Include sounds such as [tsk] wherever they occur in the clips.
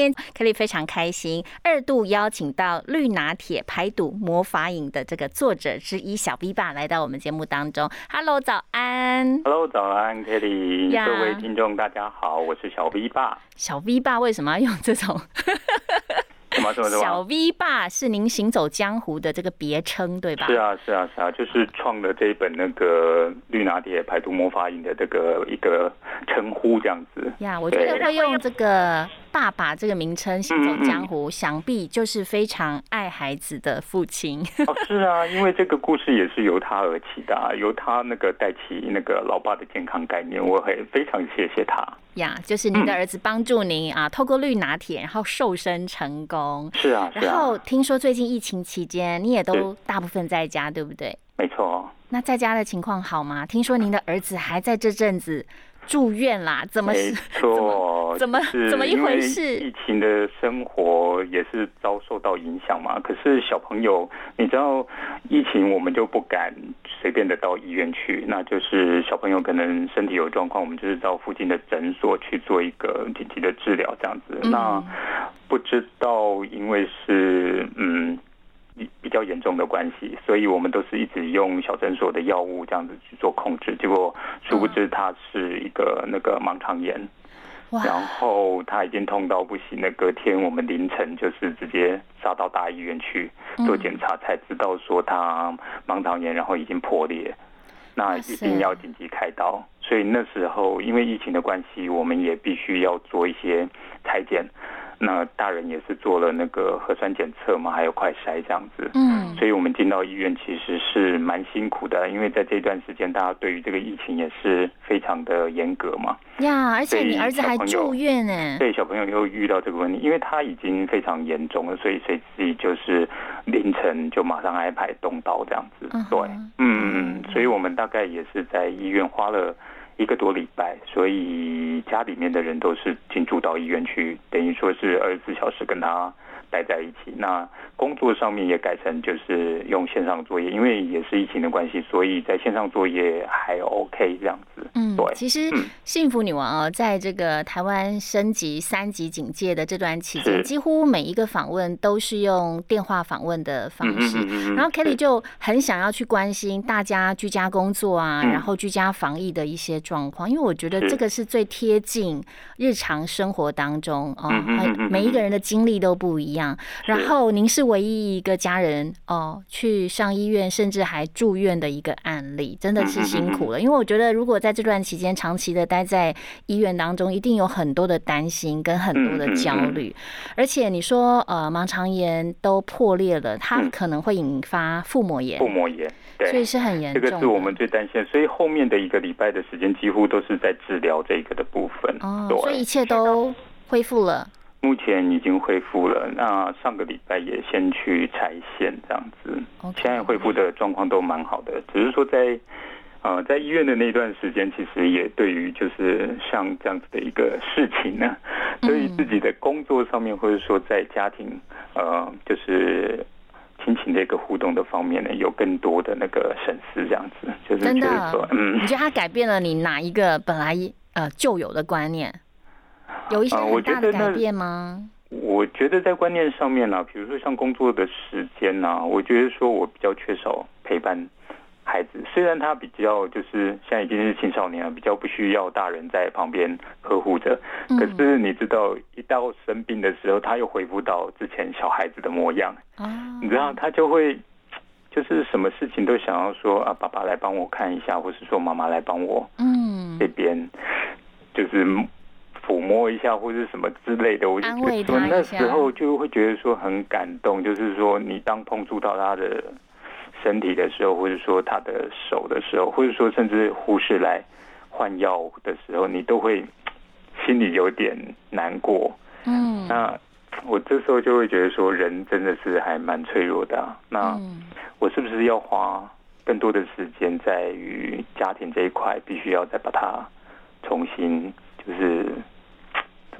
今天 Kelly 非常开心，二度邀请到《绿拿铁排毒魔法饮》的这个作者之一小 V 爸来到我们节目当中。Hello，早安。Hello，早安，Kelly，各位听众大家好，我是小 V 爸。小 V 爸为什么要用这种？[laughs] 小？V 爸是您行走江湖的这个别称，对吧？是啊，是啊，是啊，就是创了这一本那个绿拿铁排毒魔法饮的这个一个称呼这样子。呀我觉得对会用这个“爸爸”这个名称行走江湖，想必就是非常爱孩子的父亲。哦，是啊，因为这个故事也是由他而起的、啊，由他那个带起那个老爸的健康概念，我很非常谢谢他。呀就是您的儿子帮助您啊，透过绿拿铁，然后瘦身成功。是啊，是然后啊，听说最近疫情期间，你也都大部分在家，对不对？没错。那在家的情况好吗？听说您的儿子还在这阵子住院啦，怎么没？[laughs] 错，怎么怎么一回事疫情的生活也是遭受到影响嘛。可是小朋友，你知道疫情，我们就不敢随便的到医院去。那就是小朋友可能身体有状况，我们就是到附近的诊所去做一个紧急的治疗，这样子。嗯那不知道因为是嗯。比较严重的关系，所以我们都是一直用小诊所的药物这样子去做控制，结果殊不知它是一个那个盲肠炎。然哇，后他已经痛到不行了，隔天我们凌晨就是直接杀到大医院去做检查，才知道说他盲肠炎，然后已经破裂，那一定要紧急开刀。所以那时候因为疫情的关系，我们也必须要做一些裁剪。那大人也是做了那个核酸检测嘛，还有快筛这样子。嗯，所以我们进到医院其实是蛮辛苦的，因为在这段时间，大家对于这个疫情也是非常的严格嘛。呀，而且你儿子还住院呢。对小朋友又遇到这个问题，因为他已经非常严重了，所以随即就是凌晨就马上安排动刀这样子嗯。对，嗯嗯嗯，所以我们大概也是在医院花了一个多礼拜，所以家里面的人都是进驻到医院去，等于说是二十四小时跟他待在一起。那工作上面也改成就是用线上作业，因为也是疫情的关系，所以在线上作业还 OK 这样子。嗯对，其实嗯幸福女王哦，在这个台湾升级三级警戒的这段期间，几乎每一个访问都是用电话访问的方式。嗯嗯然后 Kelly 就很想要去关心大家居家工作啊，嗯然后居家防疫的一些状况，因为我觉得这个是最贴近日常生活当中哦，嗯嗯嗯嗯很每一个人的经历都不一样。然后您是唯一一个家人哦去上医院，甚至还住院的一个案例，真的是辛苦了。因为我觉得如果在这段期间长期的待在医院当中，一定有很多的担心跟很多的焦虑。而且你说呃盲肠炎都破裂了，它嗯可能会引发腹膜炎腹，膜炎，对，所以是很严重这。个是我们最担心，所以后面的一个礼拜的时间，几乎都是在治疗这个的部分。哦，所以一切都恢复了。目前已经恢复了。那上个礼拜也先去拆线这样子现在恢复的状况都蛮好的，只是说在。呃，在医院的那段时间，其实也对于就是像这样子的一个事情呢，对于自己的工作上面，或者说在家庭呃，就是亲情的一个互动的方面呢，有更多的那个审视，这样子，就是真的觉得说，嗯你，觉得它改变了你哪一个本来呃旧有的观念？有一些很大的改变吗？我觉得在观念上面呢、比如说像工作的时间呢、我觉得说我比较缺少陪伴孩子。虽然他比较就是现在已经是青少年了，比较不需要大人在旁边呵护着。嗯可是你知道，一到生病的时候，他又恢复到之前小孩子的模样。哦，你知道，他就会就是什么事情都想要说啊，爸爸来帮我看一下，或是说妈妈来帮我嗯这边就是抚摸一下或者什么之类的，我就觉得说那时候就会觉得说很感动，就是说你当碰触到他的身体的时候，或者说他的手的时候，或者说甚至护士来换药的时候，你都会心里有点难过。嗯，那我这时候就会觉得说，人真的是还蛮脆弱的啊。那我是不是要花更多的时间在于家庭这一块，必须要再把它重新就是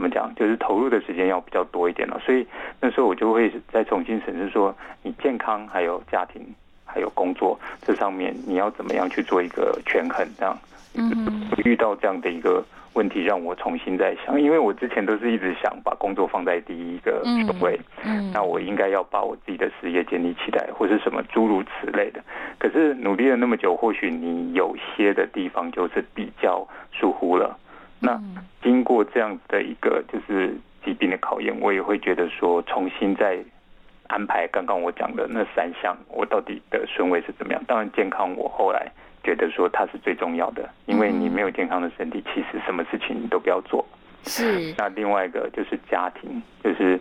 怎么讲，就是投入的时间要比较多一点了。所以那时候我就会再重新审视说，你健康还有家庭还有工作这上面，你要怎么样去做一个权衡？这样，嗯，遇到这样的一个。问题让我重新再想，因为我之前都是一直想把工作放在第一个位，嗯，那我应该要把我自己的事业建立起来，或是什么诸如此类的。可是努力了那么久，或许你有些的地方就是比较疏忽了。那经过这样的一个就是疾病的考验，我也会觉得说，重新再安排刚刚我讲的那三项，我到底的顺位是怎么样？当然健康，我后来。觉得说它是最重要的，因为你没有健康的身体，其实什么事情你都不要做。是。那另外一个就是家庭，就是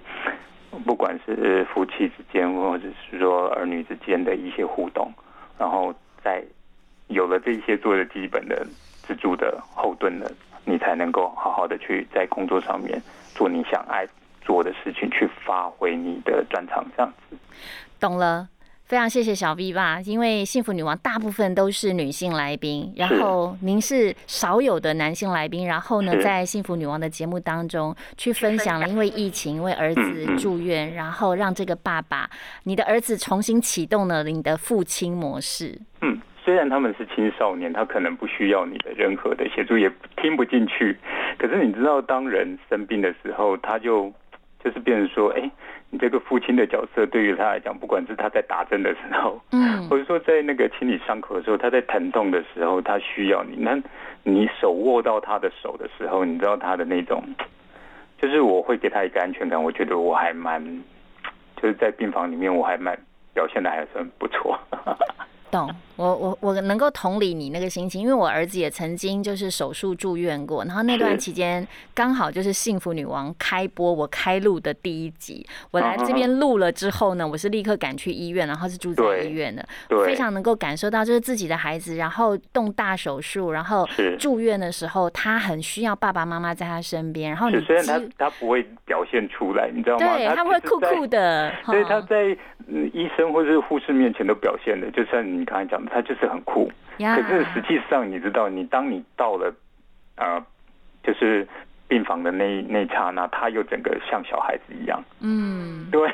不管是夫妻之间，或者是说儿女之间的一些互动，然后在有了这些做的基本的支柱的后盾的，你才能够好好的去在工作上面做你想爱做的事情，去发挥你的专长，这样子。懂了。非常谢谢小 V 吧，因为幸福女王大部分都是女性来宾，然后您是少有的男性来宾，然后呢，在幸福女王的节目当中去分享了，因为疫情，因为儿子住院，然后让这个爸爸，你的儿子重新启动了你的父亲模式。嗯，虽然他们是青少年，他可能不需要你的任何的协助，也听不进去，可是你知道，当人生病的时候，他就 [tsk] 就是变成说，哎。你这个父亲的角色对于他来讲，不管是他在打针的时候，嗯，[laughs] 或者说在那个清理伤口的时候，他在疼痛的时候，他需要你。那你手握到他的手的时候，你知道他的那种，[tsk] 就是我会给他一个安全感。我觉得我还蛮，[tsk] 就是在病房里面，我还蛮表现的还算不错。[laughs] 懂，我我我能够同理你那个心情，因为我儿子也曾经就是手术住院过，然后那段期间刚好就是《幸福女王》开播，我开录的第一集，我来这边录了之后呢，我是立刻赶去医院，然后是住在医院的，非常能够感受到就是自己的孩子，然后动大手术，然后住院的时候，他很需要爸爸妈妈在他身边，然后你虽然他他不会表现出来，你知道吗？对，他会酷酷的，所以他在医生或者是护士面前都表现的，就像你。你刚才讲的，他就是很酷，可是实际上你知道，你当你到了呃，就是病房的那那刹那，他又整个像小孩子一样。嗯，对。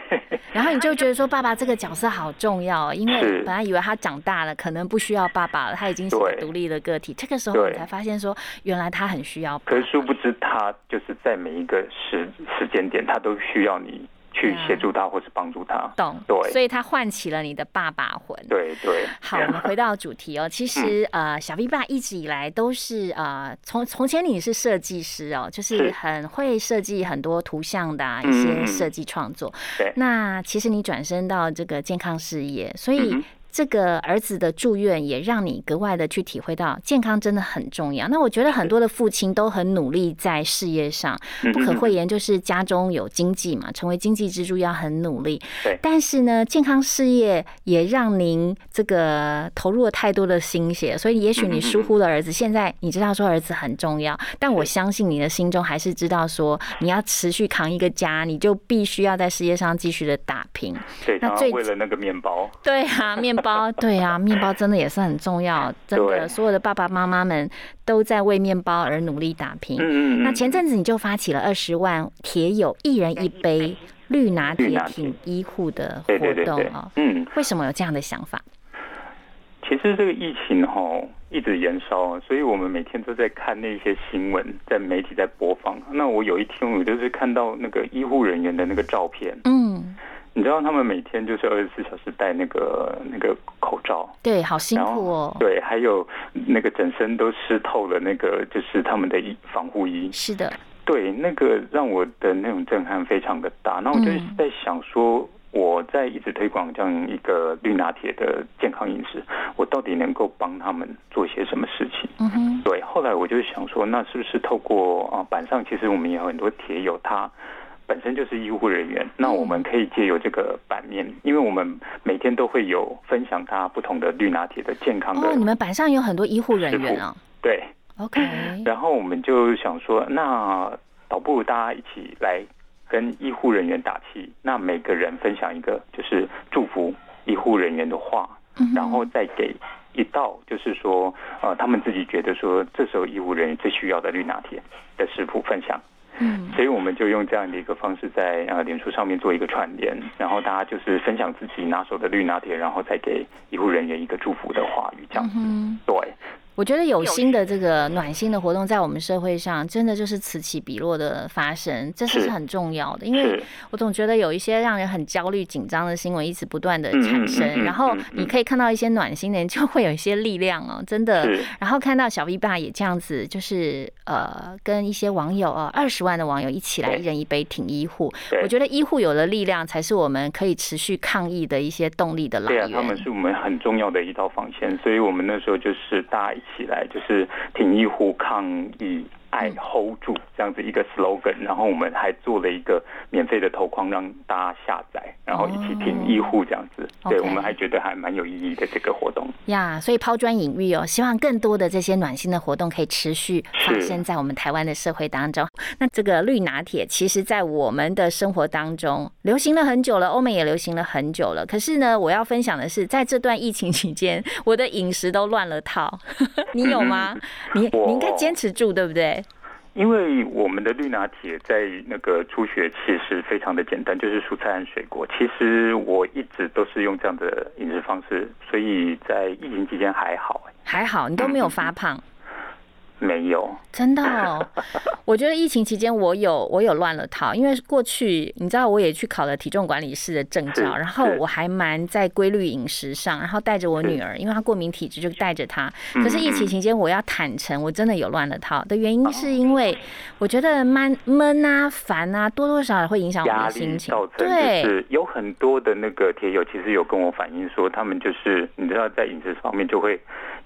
然后你就觉得说，爸爸这个角色好重要，因为本来以为他长大了，可能不需要爸爸了，他已经是独立的个体。这个时候你才发现说，原来他很需要。可是殊不知，他就是在每一个时时间点，他都需要你。去协助他，或是帮助他，懂对，所以他唤起了你的爸爸魂。对对。好，我们回到主题哦。其实呃，小 V 爸一直以来都是呃，从从前你是设计师哦，就是很会设计很多图像的一些设计创作。对。那其实你转身到这个健康事业，所以。这个儿子的住院也让你格外的去体会到健康真的很重要。那我觉得很多的父亲都很努力在事业上，不可讳言就是家中有经济嘛，成为经济支柱要很努力。对。但是呢，健康事业也让您这个投入了太多的心血，所以也许你疏忽了儿子。现在你知道说儿子很重要，但我相信你的心中还是知道说你要持续扛一个家，你就必须要在事业上继续的打拼。对。那最为了那个面包。对啊，面。包 [laughs] 对啊，面包真的也是很重要，真的，所有的爸爸妈妈们都在为面包而努力打拼。嗯嗯那前阵子你就发起了二十万铁友一人一杯绿拿铁挺医护的活动啊。嗯。为什么有这样的想法？其实这个疫情哈一直延烧，所以我们每天都在看那些新闻，在媒体在播放。那我有一天我就是看到那个医护人员的那个照片。嗯。你知道他们每天就是二十四小时戴那个那个口罩，对，好辛苦哦。对，还有那个整身都湿透了，那个就是他们的衣防护衣。是的，对，那个让我的那种震撼非常的大。那我就在想说，我在一直推广这样一个绿拿铁的健康饮食，我到底能够帮他们做些什么事情？嗯哼。对，后来我就想说，那是不是透过啊板上，其实我们也有很多铁友他。本身就是医护人员，那我们可以借由这个版面，因为我们每天都会有分享他不同的绿拿铁的健康的。哦，你们板上有很多医护人员啊。对。OK。[laughs] 然后我们就想说，那倒不如大家一起来跟医护人员打气，那每个人分享一个就是祝福医护人员的话，然后再给一道就是说呃他们自己觉得说这时候医护人员最需要的绿拿铁的食谱分享。嗯，所以我们就用这样的一个方式在呃脸书上面做一个串联，然后大家就是分享自己拿手的绿拿铁，然后再给医护人员一个祝福的话语，这样子。嗯，对，我觉得有心的这个暖心的活动，在我们社会上真的就是此起彼落的发生，这是是很重要的。因为我总觉得有一些让人很焦虑、紧张的新闻一直不断的产生，嗯然后你可以看到一些暖心的人，就会有一些力量哦，真的。然后看到小 V 爸也这样子，就是呃，跟一些网友啊，二十万的网友一起来一人一杯挺医护。我觉得医护有了力量，才是我们可以持续抗疫的一些动力的来源对啊，源。他们是我们很重要的一道防线，所以我们那时候就是大一起来，就是挺医护抗议。爱 hold 住这样子一个 slogan，然后我们还做了一个免费的头框让大家下载，然后一起听医护这样子。对，我们还觉得还蛮有意义的这个活动。呀所以抛砖引玉哦，希望更多的这些暖心的活动可以持续发是生在我们台湾的社会当中。那这个绿拿铁，其实在我们的生活当中流行了很久了，欧美也流行了很久了。可是呢，我要分享的是，在这段疫情期间，我的饮食都乱了套。[laughs] 你有吗？[laughs] 你你应该坚持住，对不对？因为我们的绿拿铁在那个初学其实非常的简单，就是蔬菜和水果。其实我一直都是用这样的饮食方式，所以在疫情期间还好、还好，你都没有发胖。没有。真的哦，[laughs] 我觉得疫情期间我有我有乱了套，因为过去你知道我也去考了体重管理师的证照，然后我还蛮在规律饮食上，然后带着我女儿，因为她过敏体质，就带着她。可是疫情期间我要坦诚，我真的有乱了套的原因是因为我觉得闷闷啊、烦啊，多多少少会影响我的心情。对，是有很多的那个铁友其实有跟我反映说，他们就是你知道在饮食方面就会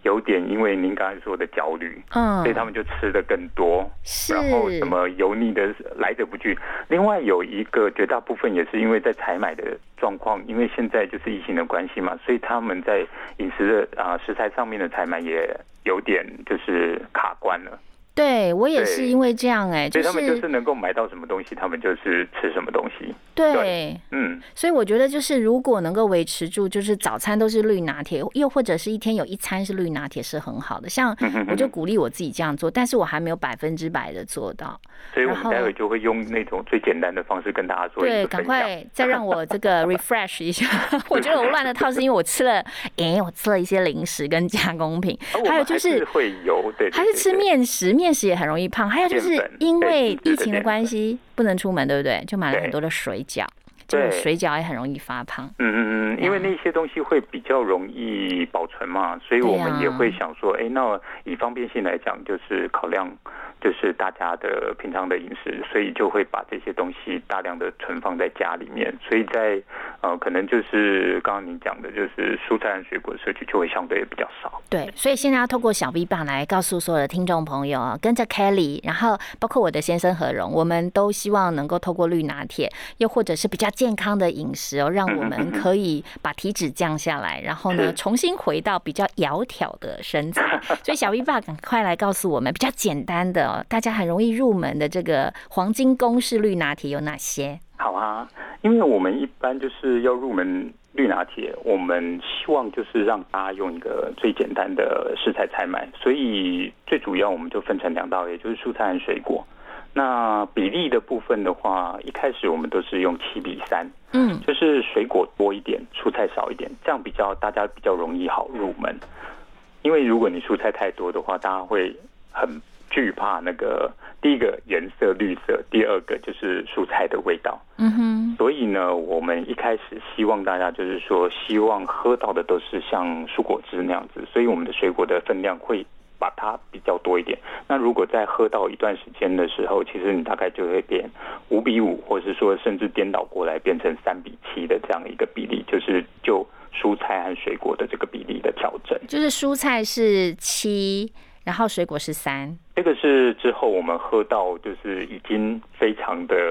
有点因为您刚才说的焦虑，嗯所以他们就吃的更多，然后什么油腻的来者不拒。另外有一个绝大部分也是因为在采买的状况，因为现在就是疫情的关系嘛，所以他们在饮食的啊、食材上面的采买也有点就是卡关了。对我也是因为这样哎、就所以他们就是是能够买到什么东西，他们就是吃什么东西。对。嗯，所以我觉得，就是如果能够维持住，就是早餐都是绿拿铁，又或者是一天有一餐是绿拿铁，是很好的。像嗯我就鼓励我自己这样做，但是我还没有百分之百的做到。所以我们待会就会用那种最简单的方式跟大家做一对。赶快再让我这个 refresh 一下。[laughs] 我觉得我乱了套是因为我吃了，哎，我吃了一些零食跟加工品还有就是会油对，对还是吃。面食，面食也很容易胖。还有就是因为疫情的关系不能出门，对不对？就买了很多的水饺，对水饺也很容易发胖。嗯嗯嗯，因为那些东西会比较容易保存嘛，所以我们也会想说，哎、那以方便性来讲，就是考量就是大家的平常的饮食，所以就会把这些东西大量的存放在家里面，所以在呃，可能就是刚刚您讲的，就是蔬菜和水果的摄取就会相对比较少。对，所以现在要透过小 V 棒来告诉所有的听众朋友啊，跟着 Kelly，然后包括我的先生何荣，我们都希望能够透过绿拿铁，又或者是比较健康的饮食哦，让我们可以把体脂降下来，然后呢重新回到比较窈窕的身材。[laughs] 所以小 V 爸赶快来告诉我们比较简单的、哦，大家很容易入门的这个黄金公式绿拿铁有哪些？好啊，因为我们一般就是要入门绿拿铁，我们希望就是让大家用一个最简单的食材采买，所以最主要我们就分成两道，也就是蔬菜和水果。那比例的部分的话，一开始我们都是用七比三，嗯，就是水果多一点，蔬菜少一点，这样比较大家比较容易好入门。因为如果你蔬菜太多的话，大家会很惧怕那个第一个颜色绿色，第二个就是蔬菜的味道。嗯哼，所以呢，我们一开始希望大家就是说，希望喝到的都是像蔬果汁那样子，所以我们的水果的分量会把它比较多一点。那如果在喝到一段时间的时候，其实你大概就会变五比五，或者是说甚至颠倒过来变成三比七的这样一个比例，就是就蔬菜和水果的这个比例的调整。就是蔬菜是七，然后水果是三。这个是之后我们喝到就是已经非常的啊、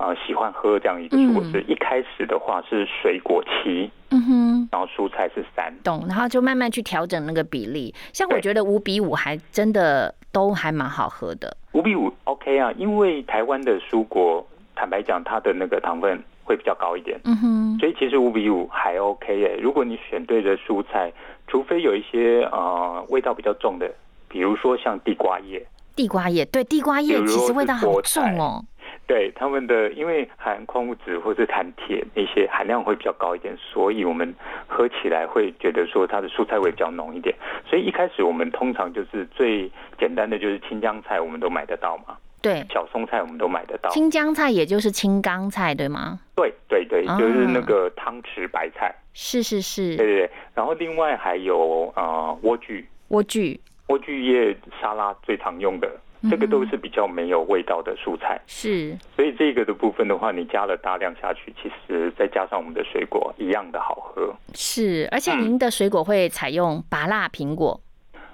呃喜欢喝这样一个蔬果汁。一开始的话是水果七，嗯哼。然后蔬菜是三。懂，然后就慢慢去调整那个比例。像我对觉得五比五还真的都还蛮好喝的。五比五 OK 啊，因为台湾的蔬果坦白讲，它的那个糖分会比较高一点。嗯哼，所以其实五比五还 OK 诶。如果你选对的蔬菜，除非有一些呃味道比较重的，比如说像地瓜叶，地瓜叶对地瓜叶其实味道好重哦。对他们的，因为含矿物质或者含铁那些含量会比较高一点，所以我们喝起来会觉得说它的蔬菜味比较浓一点。所以一开始我们通常就是最简单的就是青江菜，我们都买得到嘛。对，小松菜我们都买得到。青江菜也就是青冈菜对吗？对对对，就是那个汤匙白菜。是是是。对对对，然后另外还有呃莴苣，莴苣，莴苣叶沙拉最常用的。这个都是比较没有味道的蔬菜，是，所以这个的部分的话，你加了大量下去，其实再加上我们的水果，一样的好喝。是，而且您的水果会采用拔辣苹果。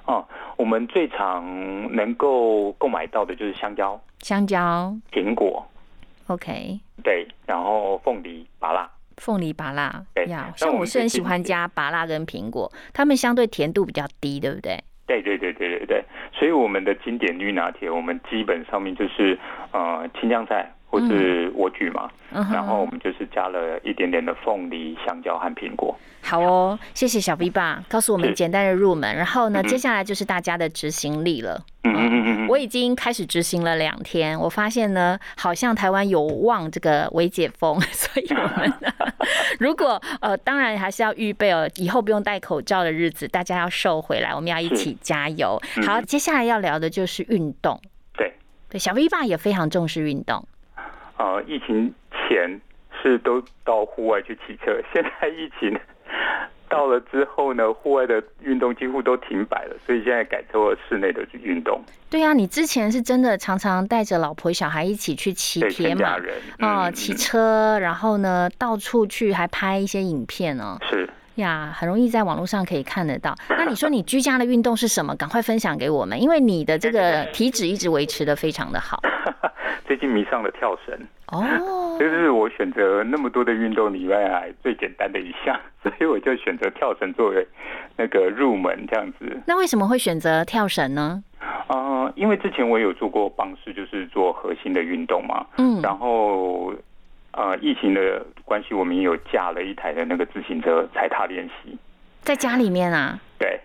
哦，我们最常能够购买到的就是香蕉、香蕉、苹果。OK。对，然后凤梨、拔辣。凤梨拔辣，呀，像我是很喜欢加拔辣跟苹果，它们相对甜度比较低，对不对？对对对对对对，所以我们的经典绿拿铁，我们基本上面就是呃青江菜。或是莴苣嘛，然后我们就是加了一点点的凤梨、香蕉和苹果。好哦，谢谢小 V 爸告诉我们简单的入门，然后呢，接下来就是大家的执行力了。嗯嗯嗯嗯，我已经开始执行了两天，我发现呢，好像台湾有望这个微解封，[laughs] 所以我们 [laughs] 如果呃，当然还是要预备哦，以后不用戴口罩的日子，大家要瘦回来，我们要一起加油。好，接下来要聊的就是运动。对对，小 V 爸也非常重视运动。呃，疫情前是都到户外去骑车，现在疫情。到了之后呢，户外的运动几乎都停摆了，所以现在改做室内的运动。对呀，你之前是真的常常带着老婆小孩一起去骑铁马，哦，骑车，然后呢到处去还拍一些影片哦。是呀，很容易在网络上可以看得到。那你说你居家的运动是什么？赶快分享给我们，因为你的这个体脂一直维持的非常的好。[laughs] 最近迷上了跳绳哦，就是我选择那么多的运动里面最简单的一项，[laughs] 所以我就选择跳绳作为那个入门这样子。那为什么会选择跳绳呢？啊，因为之前我有做过棒式，就是做核心的运动嘛。嗯，然后呃，疫情的关系，我们有架了一台的那个自行车踩踏练习，在家里面啊。对。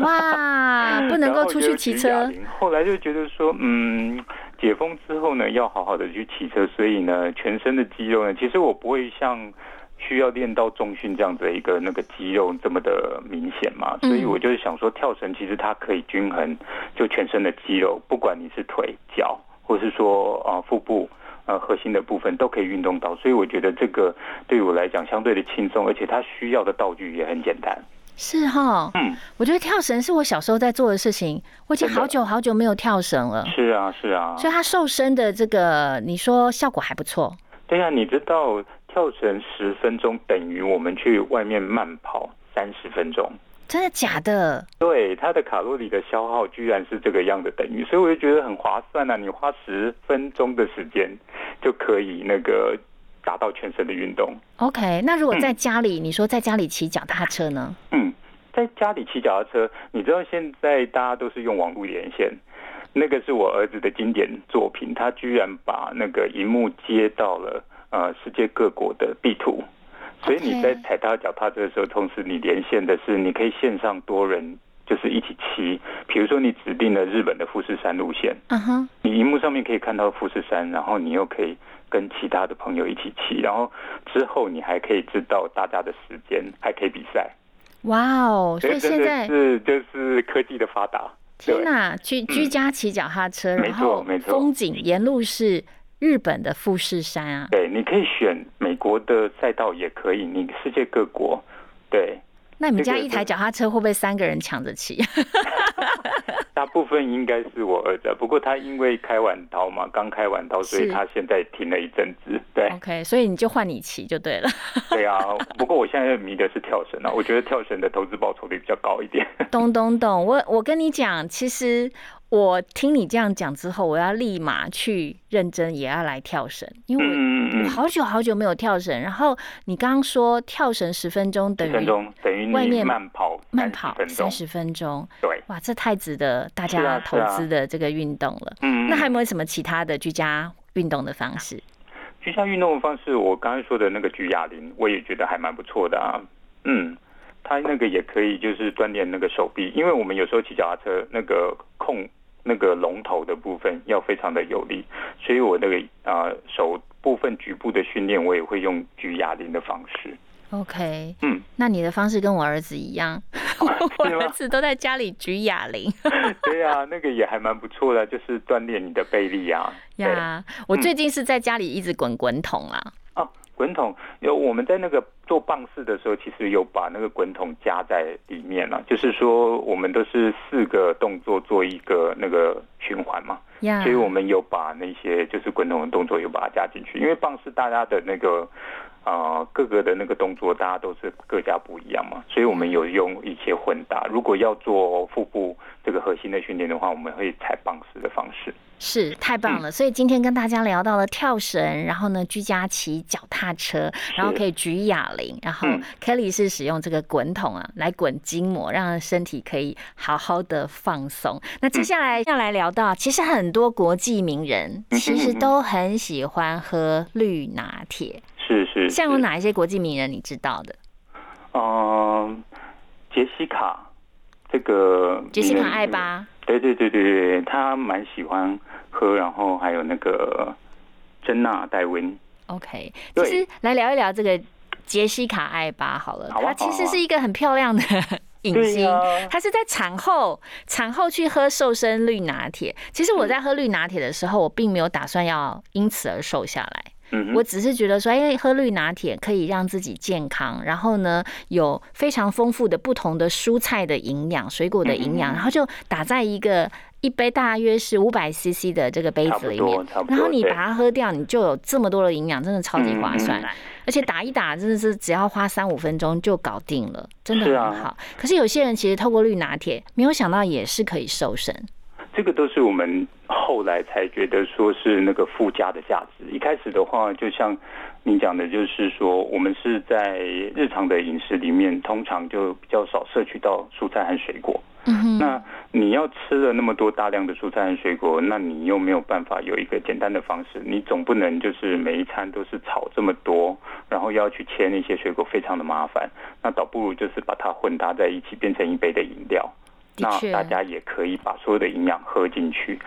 哇，[laughs] 不能够出去骑车。后来就觉得说，嗯。解封之后呢，要好好的去骑车，所以呢，全身的肌肉呢，其实我不会像需要练到重训这样子一个那个肌肉这么的明显嘛，所以我就是想说，跳绳其实它可以均衡就全身的肌肉，不管你是腿、脚，或是说啊腹部呃核心的部分都可以运动到，所以我觉得这个对我来讲相对的轻松，而且它需要的道具也很简单。是哈，嗯，我觉得跳绳是我小时候在做的事情，我已经好久好久没有跳绳了。是啊，是啊，所以它瘦身的这个，你说效果还不错。对啊，你知道跳绳十分钟等于我们去外面慢跑三十分钟，真的假的？对，它的卡路里的消耗居然是这个样的等于，所以我就觉得很划算啊！你花十分钟的时间就可以那个。达到全身的运动。OK，那如果在家里，你说在家里骑脚踏车呢？嗯，在家里骑脚踏车，你知道现在大家都是用网络连线，那个是我儿子的经典作品，他居然把那个荧幕接到了呃世界各国的地图，所以你在踩踏脚踏车的时候，同时你连线的是你可以线上多人就是一起骑，比如说你指定了日本的富士山路线，嗯哼，你荧幕上面可以看到富士山，然后你又可以。跟其他的朋友一起骑，然后之后你还可以知道大家的时间，还可以比赛。哇哦！所以现在是就是科技的发达。天哪！居居家骑脚踏车，然后风景沿路是日本的富士山啊。对，你可以选美国的赛道，也可以，你世界各国。对。那你们家一台脚踏车会不会三个人抢着骑？[laughs] 大部分应该是我儿子，不过他因为开完刀嘛，刚开完刀，所以他现在停了一阵子。对，OK，所以你就换你骑就对了。[laughs] 对啊，不过我现在迷的是跳绳啊，我觉得跳绳的投资报酬率比较高一点。懂懂懂，我我跟你讲，其实。我听你这样讲之后，我要立马去认真，也要来跳绳，因为我好久好久没有跳绳。然后你刚刚说跳绳十分钟等于等于外面慢跑慢跑三十分钟，对，哇，这太值得大家投资的这个运动了。嗯，那还有没有什么其他的居家运动的方式？居家运动的方式，我刚才说的那个举哑铃，我也觉得还蛮不错的啊。嗯，它那个也可以就是锻炼那个手臂，因为我们有时候骑脚踏车那个控那个龙头的部分要非常的有力，所以我那个啊手部分局部的训练，我也会用举哑铃的方式。OK，嗯，那你的方式跟我儿子一样，[laughs] 我儿子都在家里举哑铃 [laughs] 对啊，那个也还蛮不错的，就是锻炼你的背力啊。对呀。我最近是在家里一直滚滚筒啦。哦，滚筒有我们在那个做棒式的时候，其实有把那个滚筒加在里面了。就是说，我们都是四个动作做一个那个循环嘛，呀，所以我们有把那些就是滚筒的动作有把它加进去。因为棒式大家的那个啊、呃各个的那个动作，大家都是各家不一样嘛，所以我们有用一些混搭。如果要做腹部这个核心的训练的话，我们会采棒式的方式。是太棒嗯了，所以今天跟大家聊到了跳绳，然后呢居家骑脚踏车，然后可以举哑铃，然后嗯。Kelly 是使用这个滚筒啊来滚筋膜，让身体可以好好的放松。那接下来要来聊到，其实很多国际名人嗯其实都很喜欢喝绿拿铁，是是，像有哪一些国际名人你知道的？嗯，杰西卡，这个杰西卡名人艾巴，对对对对对，他蛮喜欢喝，然后还有那个珍娜戴温，OK，其实来聊一聊这个杰西卡艾巴好了，她其实是一个很漂亮的影星，呀。她是在产后产后去喝瘦身绿拿铁。其实我在喝绿拿铁的时候，我并没有打算要因此而瘦下来。嗯，我只是觉得说，因为喝绿拿铁可以让自己健康，然后呢有非常丰富的不同的蔬菜的营养、水果的营养，然后就打在一个一杯大约是五百 CC 的这个杯子里面然后你把它喝掉，你就有这么多的营养，真的超级划算嗯嗯。而且打一打真的是只要花三五分钟就搞定了，真的是啊很好。可是有些人其实透过绿拿铁，没有想到也是可以瘦身。这个都是我们后来才觉得说是那个附加的价值。一开始的话，就像你讲的，就是说我们是在日常的饮食里面，通常就比较少摄取到蔬菜和水果。嗯哼，那你要吃了那么多大量的蔬菜和水果，那你又没有办法有一个简单的方式，你总不能就是每一餐都是炒这么多，然后要去切那些水果，非常的麻烦。那倒不如就是把它混搭在一起，变成一杯的饮料。那大家也可以把所有的营养喝进去。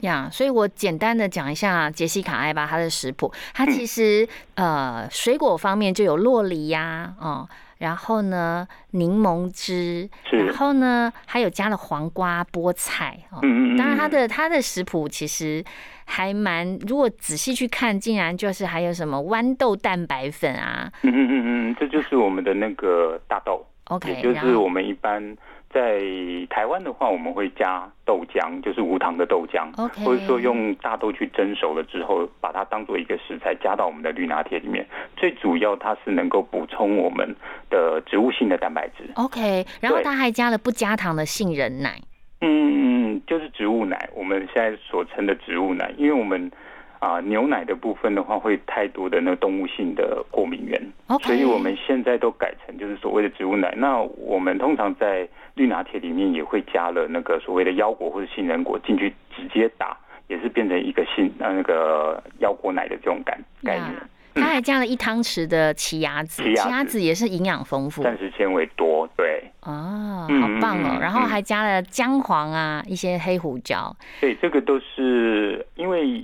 呀所以我简单的讲一下杰西卡艾巴她的食谱。她其实、呃水果方面就有洛梨呀、哦，然后呢柠檬汁，然后呢还有加了黄瓜、菠菜哦。嗯嗯嗯，当然，她的她的食谱其实还蛮，如果仔细去看，竟然就是还有什么豌豆蛋白粉啊嗯嗯嗯嗯，这就是我们的那个大豆，，OK，也就是我们一般在台湾的话，我们会加豆浆，就是无糖的豆浆。或者说用大豆去蒸熟了之后，把它当做一个食材加到我们的绿拿铁里面。最主要它是能够补充我们的植物性的蛋白质。OK，然后对她还加了不加糖的杏仁奶。嗯，就是植物奶，我们现在所称的植物奶，因为我们啊、牛奶的部分的话，会太多的那个动物性的过敏源所以我们现在都改成就是所谓的植物奶。那我们通常在绿拿铁里面也会加了那个所谓的腰果或者杏仁果进去直接打，也是变成一个杏呃那个腰果奶的这种感概念。呀她还加了一汤匙的奇亚籽，奇亚籽也是营养丰富膳食纤维多，对，哦，嗯好棒哦！然后还加了姜黄啊，一些黑胡椒。对，这个都是因为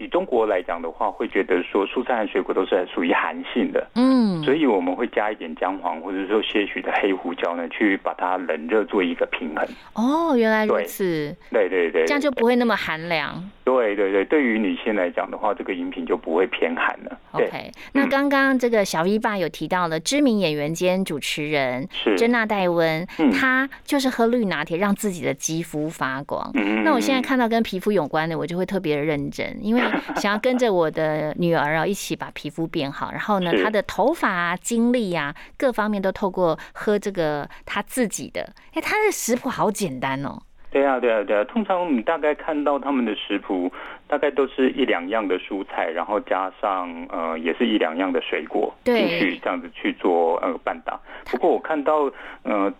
以中国来讲的话，会觉得说蔬菜和水果都是属于寒性的，嗯，所以我们会加一点姜黄，或者说些许的黑胡椒呢，去把它冷热做一个平衡。哦，原来如此，对对对，这样就不会那么寒凉。对对对，对于女性来讲的话，这个饮品就不会偏寒了。OK，那刚刚这个小 V 爸有提到了知名演员兼主持人是珍娜戴温，嗯她就是喝绿拿铁让自己的肌肤发光。嗯那我现在看到跟皮肤有关的，我就会特别的认真，因为 [laughs] 想要跟着我的女儿啊一起把皮肤变好。然后呢，她的头发啊、精力啊，各方面都透过喝这个她自己的。哎，她的食谱好简单哦。对啊，对啊，对啊。通常我们大概看到他们的食谱，大概都是一两样的蔬菜，然后加上呃，也是一两样的水果进对去，这样子去做呃拌打。不过我看到呃，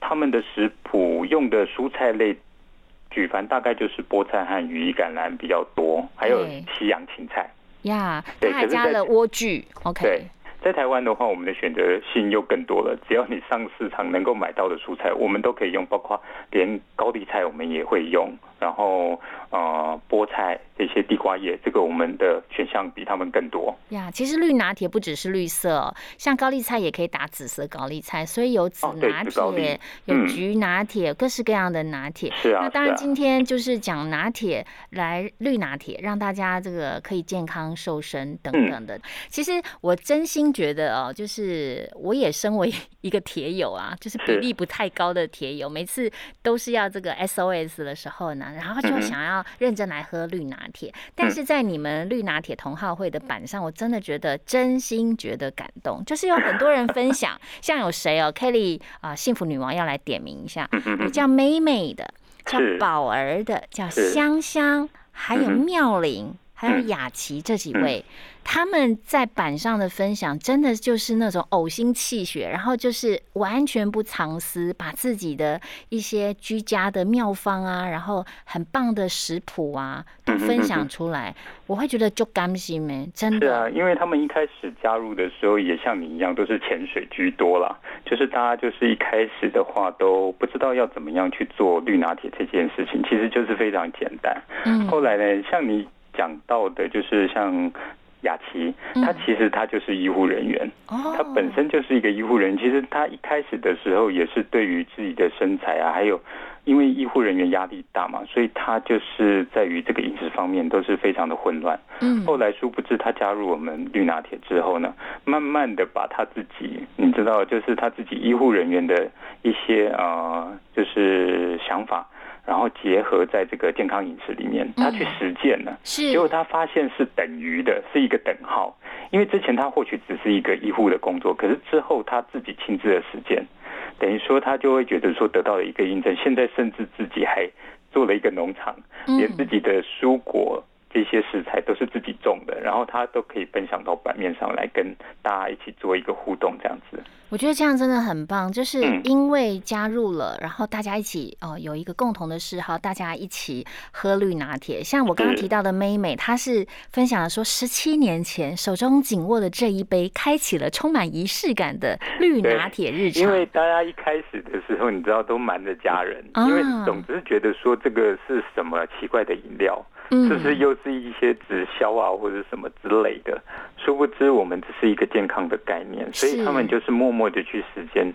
他们的食谱用的蔬菜类，举凡大概就是菠菜和羽衣甘蓝比较多，还有西洋芹菜。呀，对他还加了莴苣，OK，对，在台湾的话，我们的选择性又更多了。只要你上市场能够买到的蔬菜，我们都可以用，包括连高丽菜我们也会用，然后呃菠菜这些地瓜叶，这个我们的选项比他们更多。呀，其实绿拿铁不只是绿色哦，像高丽菜也可以打紫色高丽菜，所以有紫拿铁，有嗯橘拿铁，各式各样的拿铁。是啊，那当然，今天就是讲拿铁来绿拿铁，让大家这个可以健康瘦身等嗯等的。其实我真心觉得哦，就是我也身为一个铁友啊，就是比例不太高的铁友，每次都是要这个 SOS 的时候呢，然后就想要认真来喝绿拿铁。但嗯。是在你们绿拿铁同好会的版上，我真的觉得真心觉得感动，就是有很多人分 [laughs] 享，像有谁哦，Kelly 啊、幸福女王要来点名一下，有叫美美的，叫是。宝儿的，叫香香，还有妙玲，还有嗯雅琪这几位，他们在板上的分享，真的就是那种呕心泣血，然后就是完全不藏私，把自己的一些居家的妙方啊，然后很棒的食谱啊，都分享出来，我会觉得就甘心没，真的是啊，因为他们一开始加入的时候，也像你一样，都是潜水居多啦。就是大家就是一开始的话，都不知道要怎么样去做绿拿铁这件事情，其实就是非常简单。嗯后来呢，像你讲到的，就是像雅琪，嗯她其实她就是医护人员，哦她本身就是一个医护人员。其实她一开始的时候也是对于自己的身材啊，还有因为医护人员压力大嘛，所以她就是在于这个饮食方面都是非常的混乱。嗯后来殊不知，她加入我们绿拿铁之后呢，慢慢的把她自己，你知道，就是她自己医护人员的一些呃，就是想法。然后结合在这个健康饮食里面，他去实践了，是结果他发现是等于的，是一个等号。因为之前他或许只是一个医护的工作，可是之后他自己亲自的实践，等于说他就会觉得说得到了一个印证。现在甚至自己还做了一个农场，连自己的蔬果这些食材都是自己种的，然后他都可以分享到版面上来，跟大家一起做一个互动，这样子。我觉得这样真的很棒，就是嗯因为加入了，然后大家一起哦、有一个共同的嗜好，大家一起喝绿拿铁。像我刚刚提到的妹妹，她是分享了说，十七年前手中紧握的这一杯，开启了充满仪式感的绿拿铁日常。因为大家一开始的时候，你知道都瞒着家人，啊因为总之觉得说这个是什么奇怪的饮料。嗯是不是又是一些直销啊，或者什么之类的？殊不知我们只是一个健康的概念，所以他们就是默默的去实践，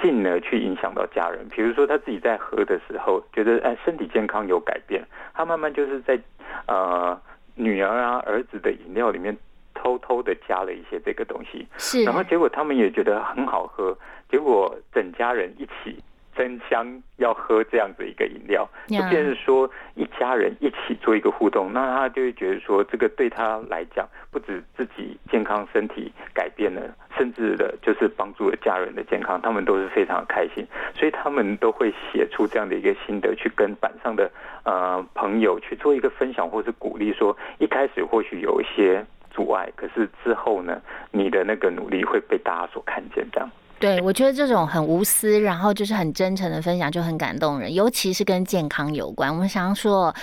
进而去影响到家人。比如说他自己在喝的时候，觉得哎身体健康有改变，他慢慢就是在呃女儿啊儿子的饮料里面偷偷的加了一些这个东西，是，然后结果他们也觉得很好喝，结果整家人一起争相要喝这样子一个饮料，就呀变成说一家人一起做一个互动，那他就会觉得说这个对他来讲，不止自己健康身体改变了，甚至的就是帮助了家人的健康，他们都是非常开心，所以他们都会写出这样的一个心得，去跟板上的呃朋友去做一个分享或是鼓励，说一开始或许有一些。阻碍，可是之后呢，你的那个努力会被大家所看见，这样。对，我觉得这种很无私，然后就是很真诚的分享，就很感动人，尤其是跟健康有关。我们常说。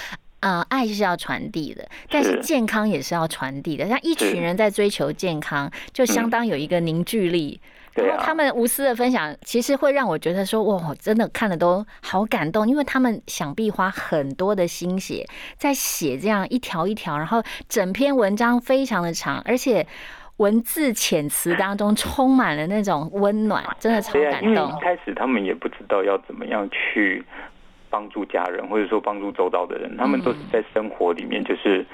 呃，爱是要传递的，但是是健康也是要传递的。像一群人在追求健康，就相嗯当有一个凝聚力。然后他们无私的分享，其实会让我觉得说，哇，真的看了都好感动，因为他们想必花很多的心血在写这样一条一条，然后整篇文章非常的长，而且文字遣词当中充满了那种温暖，真的超感因为动一。开始他们也不知道要怎么样去帮助家人，或者说帮助周遭的人，他们都是在生活里面，就是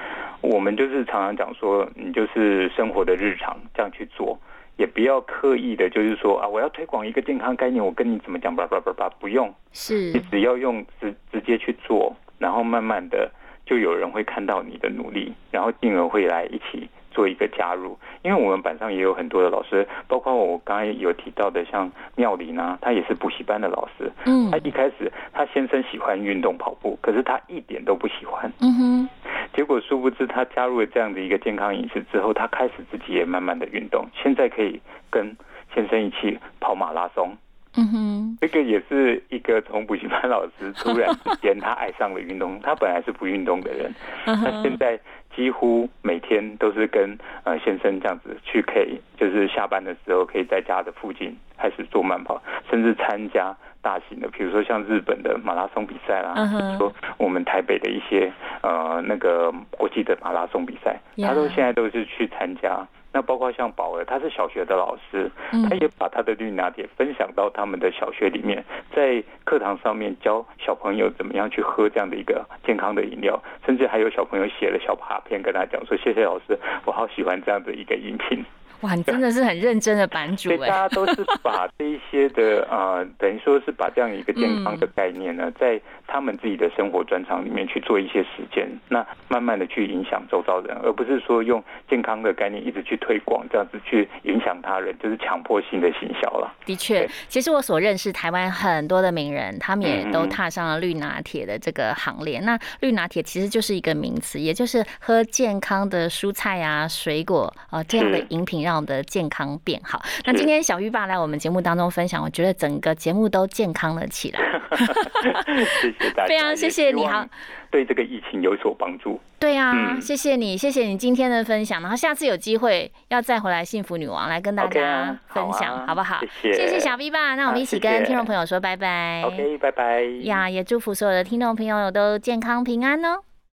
我们就是常常讲说，你就是生活的日常这样去做。也不要刻意的，就是说啊，我要推广一个健康概念，我跟你怎么讲，叭叭叭叭，不用，是你只要用直直接去做，然后慢慢的就有人会看到你的努力，然后进而会来一起做一个加入。因为我们板上也有很多的老师，包括我刚才有提到的，像妙玲啊，他也是补习班的老师。嗯他一开始他先生喜欢运动跑步，可是他一点都不喜欢。嗯哼，结果殊不知，他加入了这样的一个健康饮食之后，他开始自己也慢慢的运动，现在可以跟先生一起跑马拉松，嗯哼，这个也是一个从补习班老师突然之间他爱上了运动，他本来是不运动的人，那现在几乎每天都是跟呃先生这样子去，可以就是下班的时候可以在家的附近开始做慢跑，甚至参加大型的，比如说像日本的马拉松比赛啦，说我们台北的一些呃那个国际的马拉松比赛，他都现在都是去参加。那包括像宝儿，他是小学的老师，他也把他的绿拿铁分享到他们的小学里面，在课堂上面教小朋友怎么样去喝这样的一个健康的饮料，甚至还有小朋友写了小卡片跟他讲说：“谢谢老师，我好喜欢这样的一个饮品。[laughs] ”哇，你真的是很认真的版主哎！大家都是把这一些的呃，等于说是把这样一个健康的概念呢，在他们自己的生活专长里面去做一些实践，那慢慢的去影响周遭人，而不是说用健康的概念一直去推广，这样子去影响他人，就是强迫性的行销了。的确，其实我所认识台湾很多的名人，他们也都踏上了绿拿铁的这个行列。那绿拿铁其实就是一个名词，也就是喝健康的蔬菜啊、水果啊这样的饮品。让我们的健康变好。那今天小玉爸来我们节目当中分享，我觉得整个节目都健康了起来。[laughs] 谢谢大家，[laughs] 非常谢谢你好，对这个疫情有所帮助。对啊，谢谢你，谢谢你今天的分享。然后下次有机会要再回来幸福女王来跟大家分享，好不好？谢谢小 V 吧，那我们一起跟听众朋友说拜拜。OK，拜拜。呀，也祝福所有的听众朋友都健康平安哦。